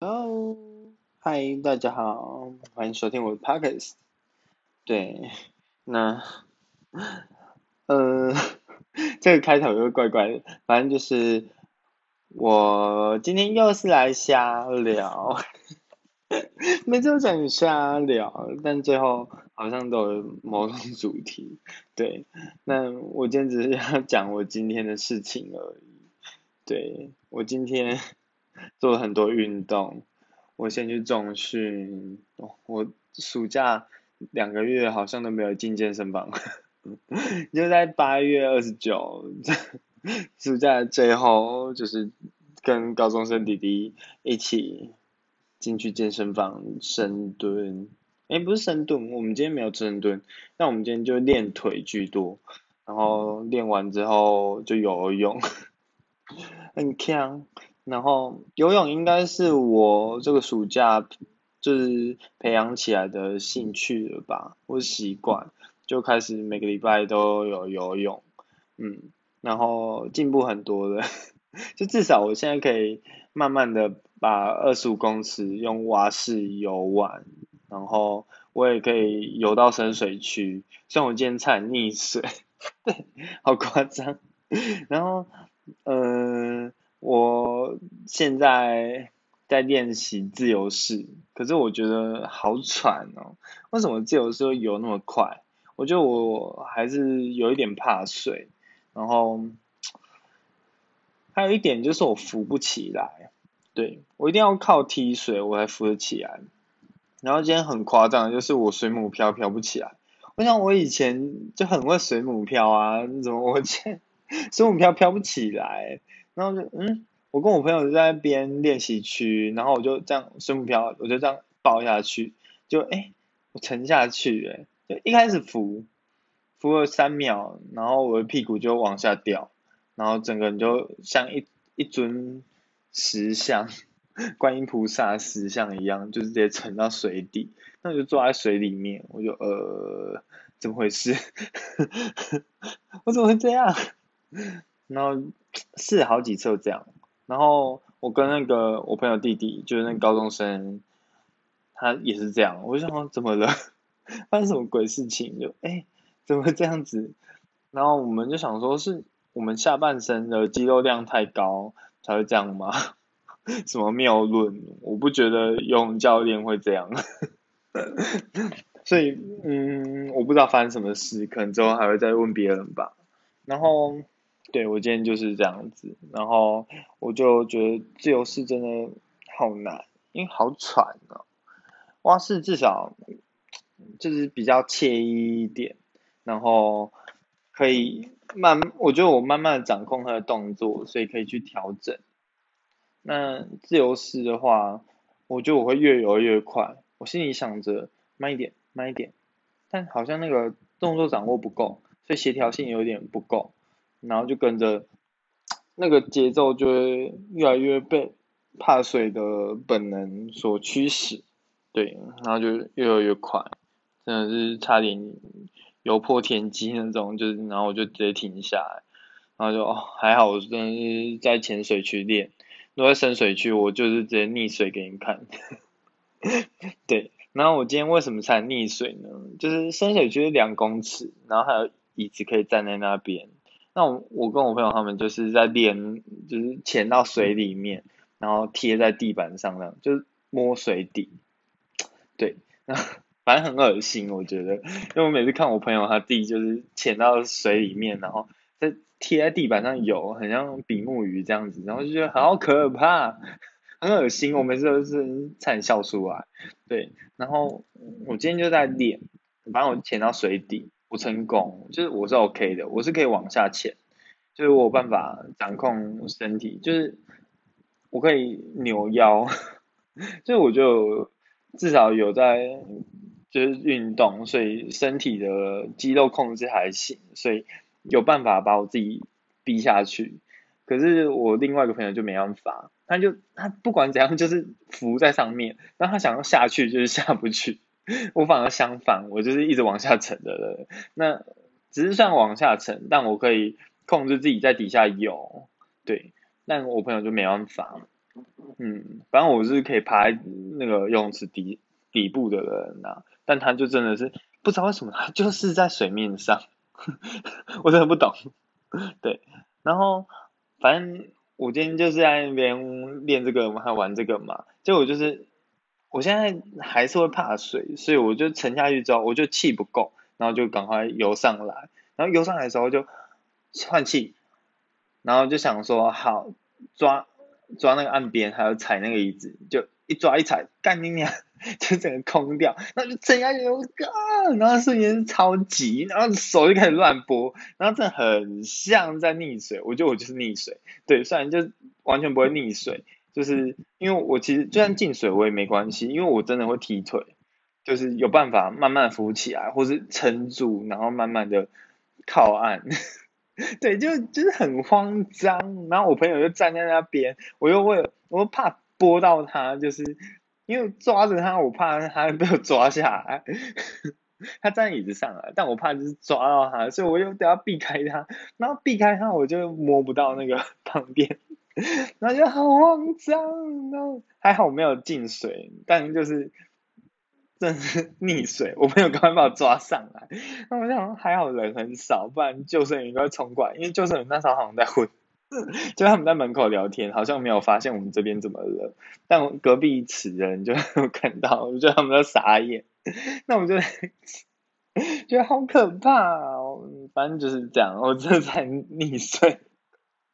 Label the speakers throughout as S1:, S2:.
S1: Hello，嗨，大家好，欢迎收听我的 podcast。对，那，呃，这个开头又怪怪的，反正就是我今天又是来瞎聊，每次都讲瞎聊，但最后好像都有某种主题。对，那我今天只是要讲我今天的事情而已。对，我今天。做了很多运动，我先去重训，我暑假两个月好像都没有进健身房，就在八月二十九，暑假最后就是跟高中生弟弟一起进去健身房深蹲，哎不是深蹲，我们今天没有深蹲，那我们今天就练腿居多，然后练完之后就游泳，很强。然后游泳应该是我这个暑假就是培养起来的兴趣了吧，或习惯，就开始每个礼拜都有游泳，嗯，然后进步很多的，就至少我现在可以慢慢的把二十五公尺用蛙式游完，然后我也可以游到深水区，虽然我今天差点溺水，对，好夸张，然后，嗯。我现在在练习自由式，可是我觉得好喘哦。为什么自由式游那么快？我觉得我还是有一点怕水，然后还有一点就是我浮不起来。对我一定要靠踢水我才浮得起来。然后今天很夸张，就是我水母漂漂不起来。我想我以前就很会水母漂啊，怎么我现 水母漂漂不起来？然后就嗯，我跟我朋友就在边练习区，然后我就这样水母漂，我就这样抱下去，就哎，我沉下去哎，就一开始浮，浮了三秒，然后我的屁股就往下掉，然后整个人就像一一尊石像，观音菩萨石像一样，就直接沉到水底，那我就坐在水里面，我就呃，怎么回事？我怎么会这样？然后试好几次这样，然后我跟那个我朋友弟弟，就是那个高中生，他也是这样。我就想怎么了？发生什么鬼事情？就哎，怎么会这样子？然后我们就想说，是我们下半身的肌肉量太高才会这样吗？什么谬论？我不觉得游泳教练会这样。所以嗯，我不知道发生什么事，可能之后还会再问别人吧。然后。对我今天就是这样子，然后我就觉得自由式真的好难，因为好喘哦。蛙式至少就是比较惬意一点，然后可以慢，我觉得我慢慢的掌控它的动作，所以可以去调整。那自由式的话，我觉得我会越游越快，我心里想着慢一点，慢一点，但好像那个动作掌握不够，所以协调性有点不够。然后就跟着那个节奏，就会越来越被怕水的本能所驱使，对，然后就越来越快，真的是差点游破天际那种，就是然后我就直接停下来，然后就哦还好，我真的是在浅水区练，如果在深水区，我就是直接溺水给你看，对，然后我今天为什么才溺水呢？就是深水区两公尺，然后还有椅子可以站在那边。那我跟我朋友他们就是在练，就是潜到水里面，然后贴在地板上那样，就是摸水底，对，那反正很恶心，我觉得，因为我每次看我朋友他弟就是潜到水里面，然后在贴在地板上游，很像比目鱼这样子，然后就觉得好可怕，很恶心，我每次都是差点笑出来，对，然后我今天就在练，反正我潜到水底。不成功，就是我是 OK 的，我是可以往下潜，就是我有办法掌控身体，就是我可以扭腰，所以我就至少有在就是运动，所以身体的肌肉控制还行，所以有办法把我自己逼下去。可是我另外一个朋友就没办法，他就他不管怎样就是浮在上面，但他想要下去就是下不去。我反而相反，我就是一直往下沉的人。那只是算往下沉，但我可以控制自己在底下游。对，但我朋友就没办法。嗯，反正我是可以爬那个游泳池底底部的人呐，但他就真的是不知道为什么，他就是在水面上，我真的不懂。对，然后反正我今天就是在那边练这个嘛，还玩这个嘛，结果就是我现在还是会怕水，所以我就沉下去之后，我就气不够，然后就赶快游上来，然后游上来的时候就换气，然后就想说好抓。抓那个岸边，还有踩那个椅子，就一抓一踩，干你娘，就整个空掉，然后就沉下去，我靠，然后瞬间超级，然后手就开始乱拨，然后真的很像在溺水，我觉得我就是溺水，对，虽然就完全不会溺水，就是因为我其实就算进水我也没关系，因为我真的会踢腿，就是有办法慢慢浮起来，或是撑住，然后慢慢的靠岸。对，就就是很慌张，然后我朋友就站在那边，我又为了我怕拨到他，就是因为抓着他，我怕他被我抓下来。他站在椅子上了，但我怕就是抓到他，所以我又都要避开他，然后避开他我就摸不到那个 旁边，然后就好慌张，然后还好没有进水，但就是。真是溺水，我朋友赶快把我抓上来。那我想还好人很少，不然救生员应该冲过来，因为救生员那时候好像在混，就他们在门口聊天，好像没有发现我们这边怎么了。但我隔壁池的人就 看到，我觉得他们都傻眼。那我就 觉得好可怕哦，反正就是这样，我真的在溺水，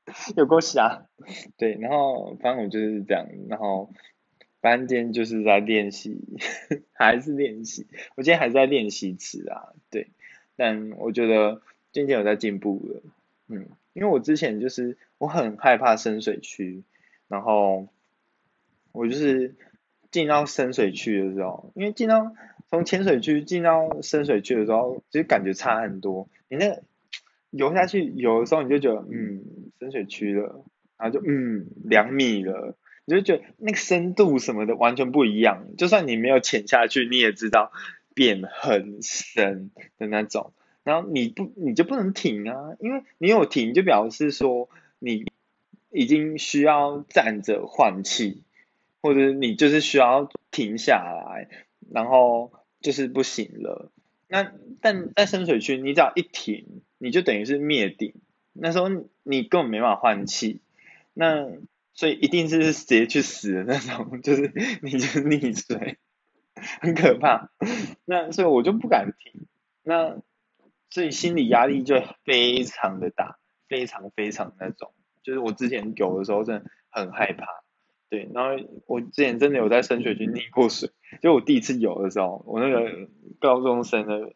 S1: 有够傻。对，然后反正我就是这样，然后。班间就是在练习，还是练习。我今天还在练习词啊，对。但我觉得今天有在进步了，嗯，因为我之前就是我很害怕深水区，然后我就是进到深水区的时候，因为进到从浅水区进到深水区的时候，其实感觉差很多。你那游下去游的时候，你就觉得嗯深水区了，然后就嗯两米了。你就觉得那个深度什么的完全不一样，就算你没有潜下去，你也知道变很深的那种。然后你不，你就不能停啊，因为你有停就表示说你已经需要站着换气，或者你就是需要停下来，然后就是不行了。那但在深水区，你只要一停，你就等于是灭顶，那时候你根本没法换气。那所以一定是直接去死的那种，就是你就溺水，很可怕。那所以我就不敢停，那所以心理压力就非常的大，非常非常那种。就是我之前游的时候真的很害怕，对。然后我之前真的有在深水区溺过水，就我第一次游的时候，我那个高中生的。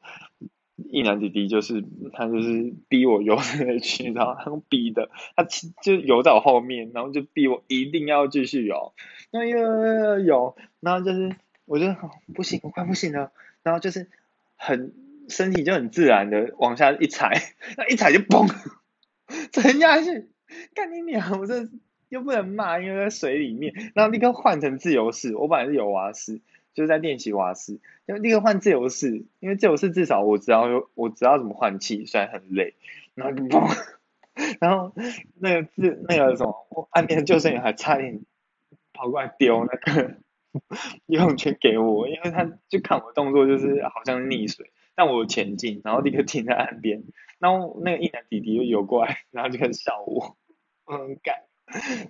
S1: 一男弟弟就是他就是逼我游那个区，然后他逼的，他就游在我后面，然后就逼我一定要继续游，那又游，然后就是我就不行，我快不行了，然后就是很身体就很自然的往下一踩，那一踩就嘣沉下去，干你娘！我这又不能骂，因为在水里面，然后立刻换成自由式，我本来是游蛙式。就在练习蛙式，就立刻换自由式，因为自由式至少我知道我知道怎么换气，虽然很累，然后就嘣，然后那个自那个什么岸边救生员还差点跑过来丢那个游泳圈给我，因为他就看我动作就是好像溺水，但我前进，然后立刻停在岸边，然后那个一男弟弟就游过来，然后就开始笑我，我很干，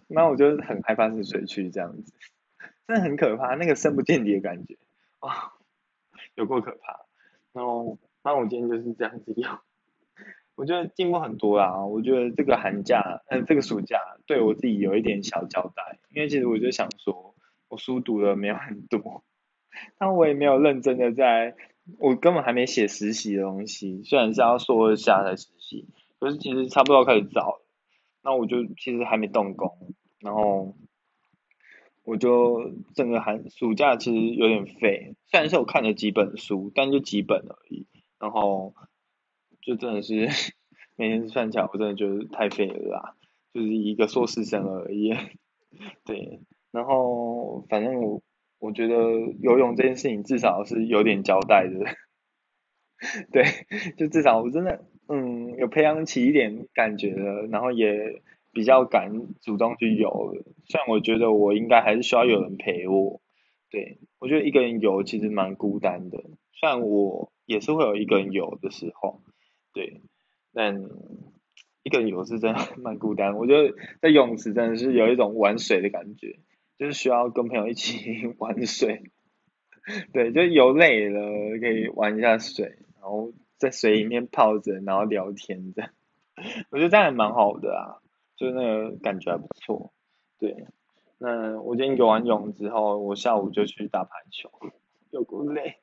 S1: 然后我就很害怕是水区这样子。真的很可怕，那个深不见底的感觉啊，有够可怕。然后，那我今天就是这样子用，我觉得进步很多啦。我觉得这个寒假，嗯，这个暑假对我自己有一点小交代，因为其实我就想说，我书读的没有很多，但我也没有认真的在，我根本还没写实习的东西，虽然是要说下才实习，可是其实差不多开始找，那我就其实还没动工，然后。我就整个寒暑假其实有点废，虽然是我看了几本书，但就几本而已。然后就真的是每天算起来，我真的觉得太废了啦，就是一个硕士生而已。对，然后反正我我觉得游泳这件事情至少是有点交代的。对，就至少我真的嗯有培养起一点感觉了，然后也。比较敢主动去游了。虽然我觉得我应该还是需要有人陪我，对我觉得一个人游其实蛮孤单的。虽然我也是会有一个人游的时候，对，但一个人游是真的 蛮孤单。我觉得在泳池真的是有一种玩水的感觉，就是需要跟朋友一起 玩水。对，就游累了可以玩一下水，然后在水里面泡着，然后聊天这样。我觉得这样也蛮好的啊，就那个感觉还不错。对，那我今天游完泳之后，我下午就去打排球，有够累。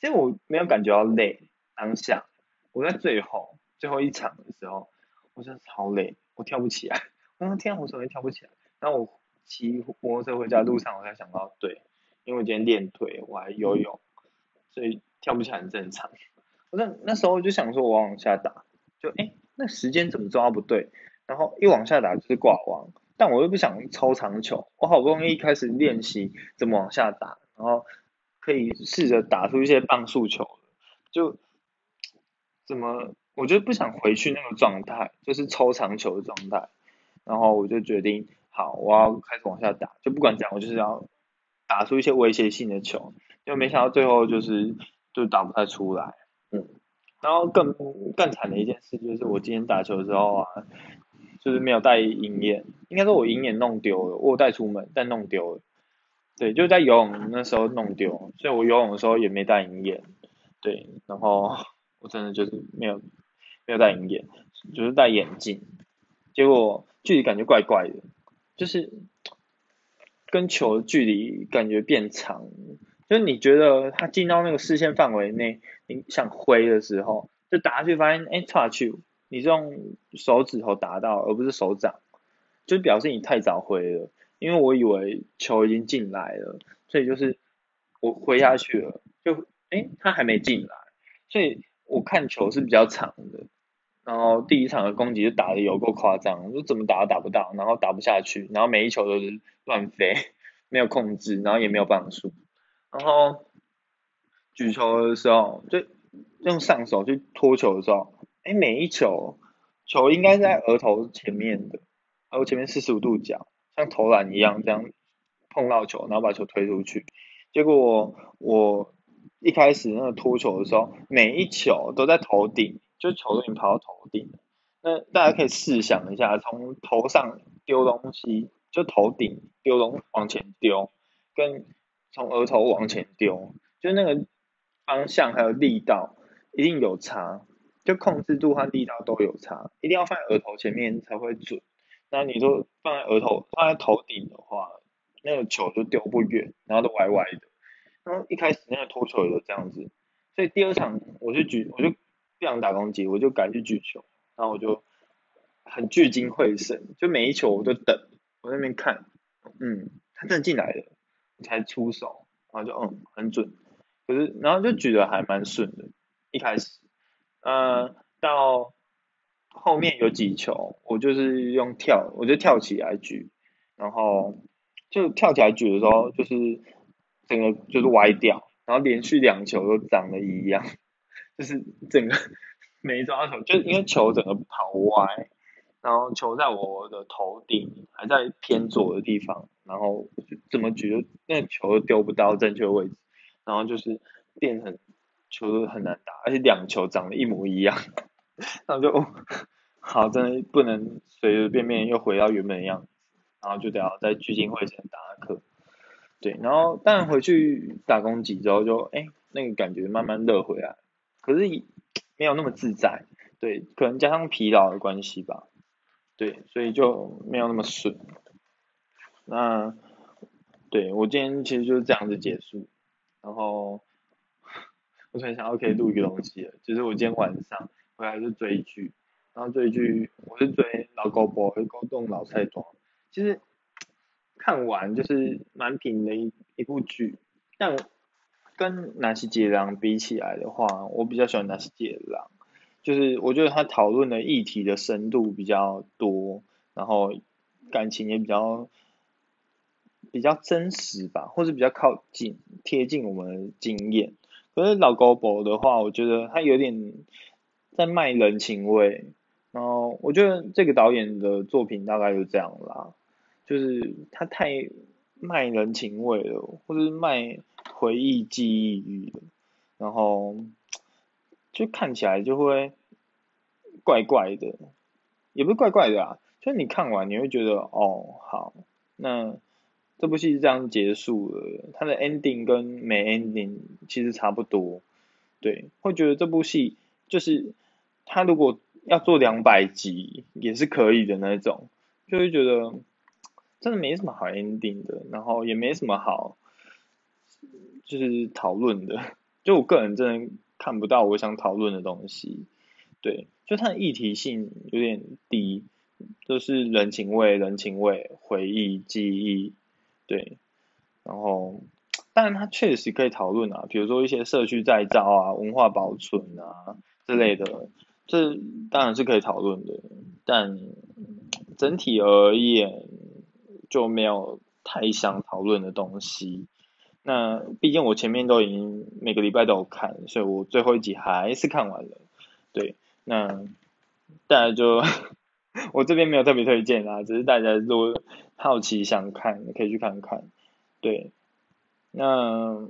S1: 其实我没有感觉到累，当下我在最后最后一场的时候，我真的超累，我跳不起来。我说天，我怎么跳不起来？然后我骑摩托车回家路上，我才想到，对。因为我今天练腿，我还游泳，所以跳不起来很正常。我那那时候就想说，我往下打，就哎，那时间怎么抓不对？然后一往下打就是挂网，但我又不想抽长球，我好不容易开始练习怎么往下打，然后可以试着打出一些棒速球，就怎么我就不想回去那个状态，就是抽长球的状态。然后我就决定，好，我要开始往下打，就不管怎样，我就是要。打出一些威胁性的球，就没想到最后就是就打不太出来，嗯，然后更更惨的一件事就是我今天打球的时候啊，就是没有带银眼，应该说我银眼弄丢了，我带出门但弄丢了，对，就在游泳那时候弄丢，所以我游泳的时候也没带银眼，对，然后 我真的就是没有没有带银眼，就是戴眼镜，结果距离感觉怪怪的，就是。跟球的距离感觉变长，就是你觉得它进到那个视线范围内，你想挥的时候，就打下去发现，哎，差去，你是用手指头打到，而不是手掌，就表示你太早挥了，因为我以为球已经进来了，所以就是我挥下去了，就哎，他还没进来，所以我看球是比较长的。然后第一场的攻击就打的有够夸张，就怎么打都打不到，然后打不下去，然后每一球都是乱飞，没有控制，然后也没有棒数。然后举球的时候，就用上手去托球的时候，哎，每一球球应该在额头前面的，额头前面四十五度角，像投篮一样这样碰到球，然后把球推出去。结果我一开始那个托球的时候，每一球都在头顶。就球都已经跑到头顶了，那大家可以试想一下，从头上丢东西，就头顶丢东往前丢，跟从额头往前丢，就那个方向还有力道一定有差，就控制度和力道都有差，一定要放在额头前面才会准。那你说放在额头放在头顶的话，那个球就丢不远，然后都歪歪的。然后一开始那个托球也是这样子，所以第二场我就举我就。不想打攻击，我就改去举球，然后我就很聚精会神，就每一球我都等，我那边看，嗯，他真的进来了，才出手，然后就嗯很准，可是然后就举的还蛮顺的，一开始，呃，到后面有几球，我就是用跳，我就跳起来举，然后就跳起来举的时候，就是整个就是歪掉，然后连续两球都长得一样。就是整个没抓球，就因为球整个跑歪，然后球在我的头顶，还在偏左的地方，然后怎么举都那球都丢不到正确位置，然后就是变成球都很难打，而且两球长得一模一样，然后就 好，真的不能随随便便又回到原本的样子，然后就得要在聚精会神打课，对，然后但回去打工几周就哎那个感觉慢慢热回来。可是没有那么自在，对，可能加上疲劳的关系吧，对，所以就没有那么顺。那对我今天其实就是这样子结束，然后我突然想要可以录一个东西，就是我今天晚上回来就追剧，然后追剧我是追老狗博和勾动老菜庄，其实看完就是蛮平的一一部剧，但。跟南希杰郎比起来的话，我比较喜欢南希杰郎，就是我觉得他讨论的议题的深度比较多，然后感情也比较比较真实吧，或是比较靠近贴近我们的经验。可是老高博的话，我觉得他有点在卖人情味，然后我觉得这个导演的作品大概就这样啦，就是他太卖人情味了，或者卖回忆记忆了，然后就看起来就会怪怪的，也不是怪怪的啊，就是你看完你会觉得哦好，那这部戏是这样结束了，它的 ending 跟没 ending 其实差不多，对，会觉得这部戏就是他如果要做两百集也是可以的那种，就会觉得真的没什么好 ending 的，然后也没什么好就是讨论的，就我个人真的看不到我想讨论的东西，对，就它的议题性有点低，就是人情味、人情味、回忆、记忆，对，然后当然它确实可以讨论啊，比如说一些社区再造啊、文化保存啊之类的。这当然是可以讨论的，但整体而言就没有太想讨论的东西。那毕竟我前面都已经每个礼拜都有看，所以我最后一集还是看完了。对，那大家就 我这边没有特别推荐啊，只是大家如果好奇想看，你可以去看看。对，那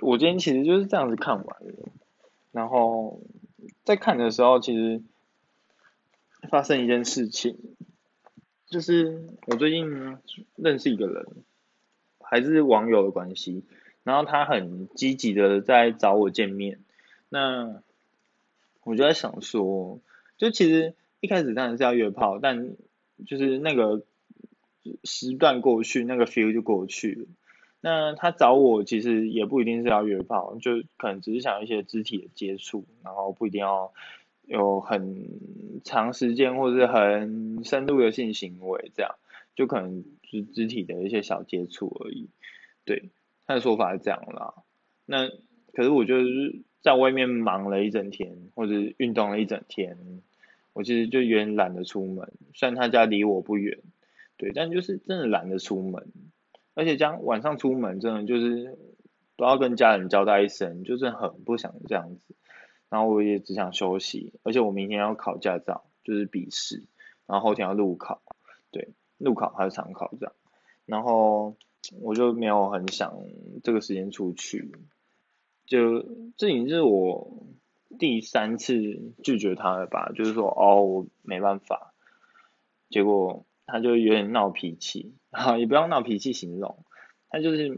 S1: 我今天其实就是这样子看完了，然后。在看的时候，其实发生一件事情，就是我最近认识一个人，还是网友的关系，然后他很积极的在找我见面，那我就在想说，就其实一开始当然是要约炮，但就是那个时段过去，那个 feel 就过去了。那他找我其实也不一定是要约炮，就可能只是想一些肢体的接触，然后不一定要有很长时间或者是很深度的性行为，这样就可能是肢体的一些小接触而已。对，他的说法是这样啦。那可是我就是在外面忙了一整天，或者运动了一整天，我其实就有点懒得出门。虽然他家离我不远，对，但就是真的懒得出门。而且将晚上出门，真的就是都要跟家人交代一声，就是很不想这样子。然后我也只想休息，而且我明天要考驾照，就是笔试，然后后天要路考，对，路考还是常考这样。然后我就没有很想这个时间出去，就这已经是我第三次拒绝他了吧？就是说哦，我没办法。结果。他就有点闹脾气，哈，也不要闹脾气形容，他就是有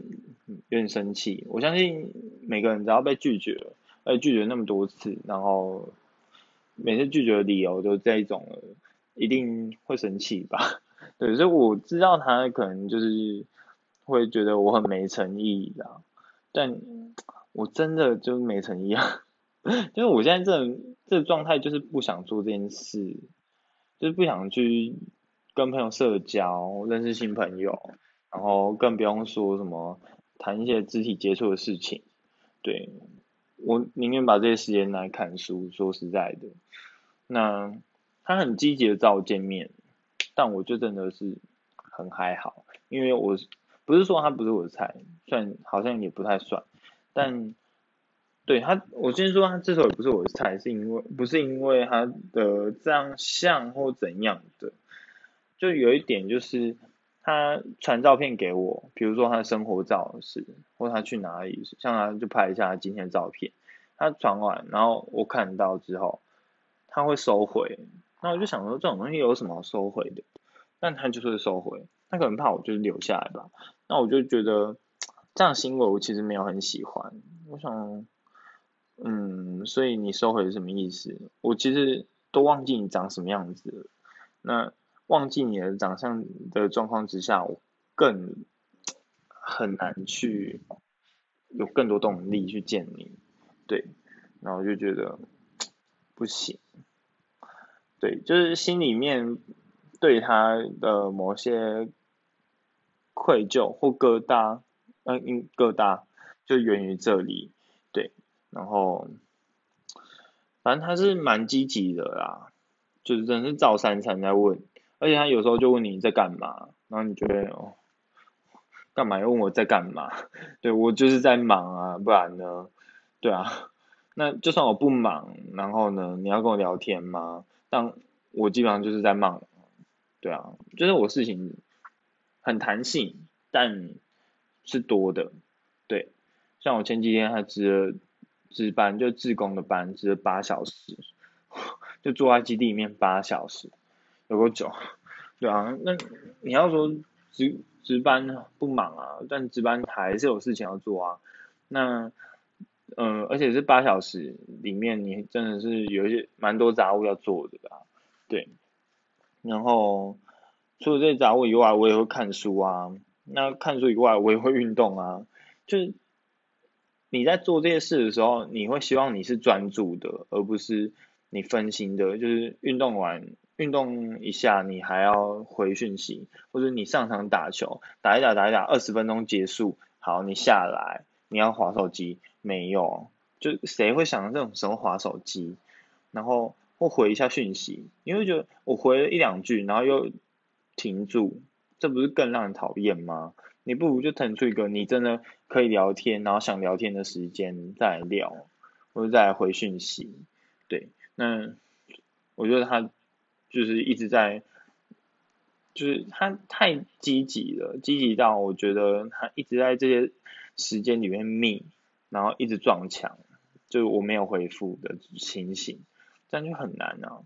S1: 点生气。我相信每个人只要被拒绝了，被拒绝那么多次，然后每次拒绝的理由都这一种，一定会生气吧？对，所以我知道他可能就是会觉得我很没诚意的，但我真的就是没诚意啊，就是我现在这这状态就是不想做这件事，就是不想去。跟朋友社交，认识新朋友，然后更不用说什么谈一些肢体接触的事情。对我宁愿把这些时间来看书。说实在的，那他很积极的找我见面，但我就真的是很还好，因为我不是说他不是我的菜，算好像也不太算，但对他，我先说他这首也不是我的菜，是因为不是因为他的长相或怎样的。就有一点就是，他传照片给我，比如说他生活照是，或他去哪里，像他就拍一下他今天的照片，他传完，然后我看到之后，他会收回，那我就想说这种东西有什么收回的？但他就是收回，他可能怕我就是留下来吧，那我就觉得这样行为我其实没有很喜欢，我想，嗯，所以你收回是什么意思？我其实都忘记你长什么样子了，那。忘记你的长相的状况之下，我更很难去有更多动力去见你，对，然后就觉得不行，对，就是心里面对他的某些愧疚或疙瘩，嗯，疙瘩就源于这里，对，然后反正他是蛮积极的啦，就是真是照三餐在问。而且他有时候就问你在干嘛，然后你觉得哦，干嘛要问我在干嘛？对我就是在忙啊，不然呢？对啊，那就算我不忙，然后呢，你要跟我聊天吗？但我基本上就是在忙，对啊，就是我事情很弹性，但是多的，对，像我前几天还值值班，就自工的班，值了八小时，就坐在基地里面八小时，有够久，对啊，那你要说值值班不忙啊，但值班还是有事情要做啊，那。嗯，而且是八小时里面，你真的是有一些蛮多杂物要做的吧？对。然后除了这些杂物以外，我也会看书啊。那看书以外，我也会运动啊。就是你在做这些事的时候，你会希望你是专注的，而不是你分心的。就是运动完，运动一下，你还要回讯息，或者你上场打球，打一打，打一打，二十分钟结束，好，你下来。你要划手机？没有，就谁会想到这种时候划手机？然后或回一下讯息，因为觉得我回了一两句，然后又停住，这不是更让人讨厌吗？你不如就腾出一个你真的可以聊天，然后想聊天的时间再聊，或者再回讯息。对，那我觉得他就是一直在，就是他太积极了，积极到我觉得他一直在这些。时间里面密，然后一直撞墙，就是我没有回复的情形，这样就很难啊，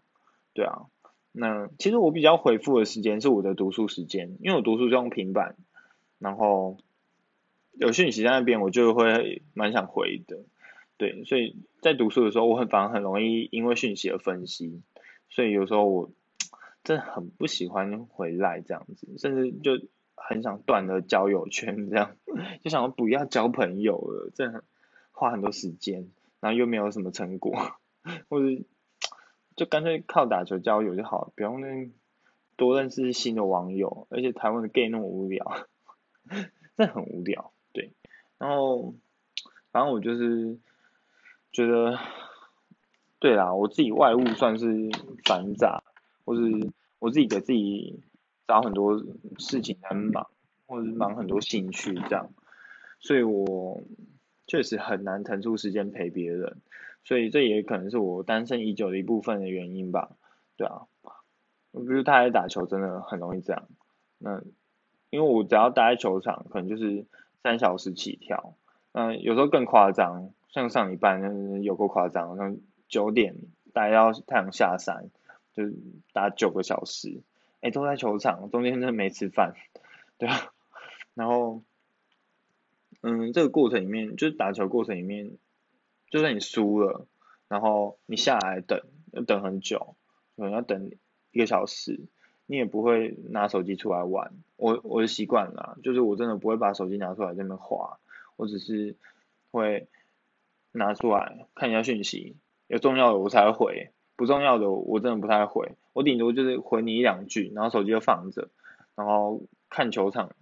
S1: 对啊，那其实我比较回复的时间是我的读书时间，因为我读书是用平板，然后有讯息在那边，我就会蛮想回的，对，所以在读书的时候，我很反而很容易因为讯息而分析，所以有时候我真的很不喜欢回来这样子，甚至就。很想断了交友圈，这样 就想不要交朋友了，这样花很多时间，然后又没有什么成果，或者就干脆靠打球交友就好了，不用那多认识新的网友，而且台湾的 gay 那么无聊，真的很无聊，对，然后反正我就是觉得，对啦，我自己外物算是繁杂，或是我自己给自己。找很多事情在忙，或是忙很多兴趣这样，所以我确实很难腾出时间陪别人，所以这也可能是我单身已久的一部分的原因吧，对啊，我比如他爱打球真的很容易这样，那因为我只要待在球场，可能就是三小时起跳，嗯，有时候更夸张，像上一班有够夸张，像九点待到太阳下山，就打九个小时。哎，都在球场，中间真的没吃饭，对啊，然后，嗯，这个过程里面，就是打球过程里面，就算你输了，然后你下来等，要等很久，可能要等一个小时，你也不会拿手机出来玩。我我的习惯了，就是我真的不会把手机拿出来在那划，我只是会拿出来看一下讯息，有重要的我才回。不重要的我真的不太回，我顶多就是回你一两句，然后手机就放着，然后看球场，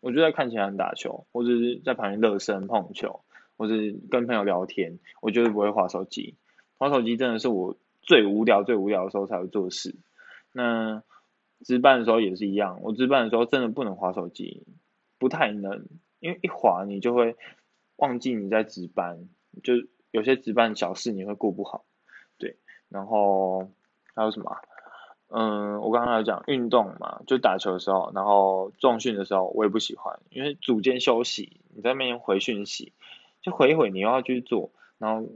S1: 我就在看球场打球，或者是在旁边热身碰球，或者跟朋友聊天，我绝对不会划手机。划手机真的是我最无聊、最无聊的时候才会做事。那值班的时候也是一样，我值班的时候真的不能划手机，不太能，因为一划你就会忘记你在值班，就有些值班小事你会过不好。对然后还有什么？嗯，我刚刚有讲运动嘛，就打球的时候，然后重训的时候，我也不喜欢，因为组间休息，你在那边回讯息，就回一回你又要去做，然后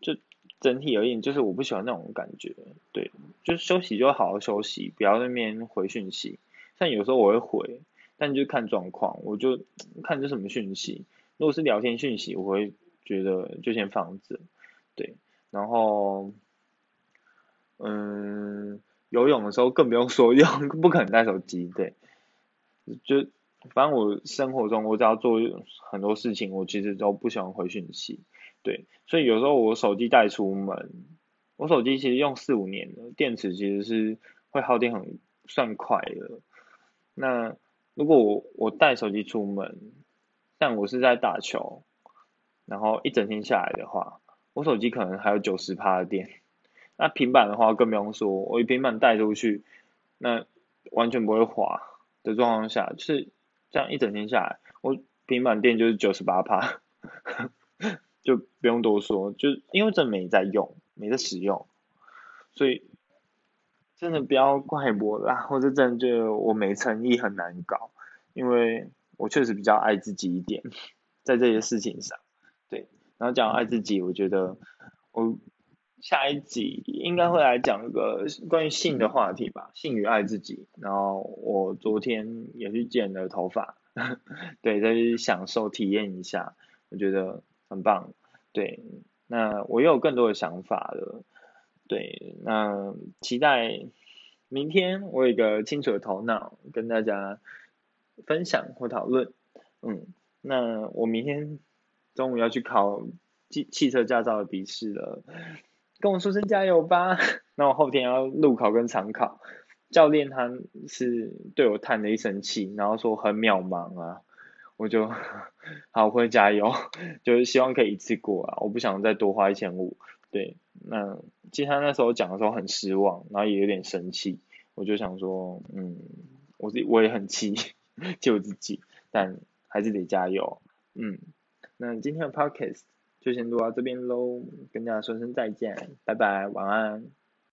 S1: 就整体而言，就是我不喜欢那种感觉，对，就休息就好好休息，不要在那边回讯息。像有时候我会回，但就看状况，我就看这什么讯息。如果是聊天讯息，我会觉得就先放着，对，然后。嗯，游泳的时候更不用说，用 不可能带手机，对，就反正我生活中我只要做很多事情，我其实都不喜欢回讯息，对，所以有时候我手机带出门，我手机其实用四五年了，电池其实是会耗电很算快的。那如果我我带手机出门，像我是在打球，然后一整天下来的话，我手机可能还有九十趴的电。那平板的话更不用说，我平板带出去，那完全不会滑的状况下，就是这样一整天下来，我平板电就是九十八趴，就不用多说，就因为这没在用，没在使用，所以真的不要怪我啦，或者真的觉得我没诚意很难搞，因为我确实比较爱自己一点，在这些事情上，对，然后讲爱自己，我觉得我下一集应该会来讲一个关于性的话题吧，性与爱自己，然后我昨天也去剪了头发，对，再去享受体验一下，我觉得很棒，对，那我又有更多的想法了。对，那期待明天我有一个清楚的头脑跟大家分享或讨论。嗯，那我明天中午要去考汽汽车驾照的笔试了，跟我说声加油吧。那我后天要路考跟长考，教练他是对我叹了一声气，然后说很渺茫啊，我就 好会加油，就是希望可以一次过啊，我不想再多花一千五。对，那其实他那时候讲的时候很失望，然后也有点生气，我就想说，嗯，我自己我也很气，救自己，但还是得加油，嗯，那今天的 podcast 就先录到这边喽，跟大家说声再见，拜拜，晚安。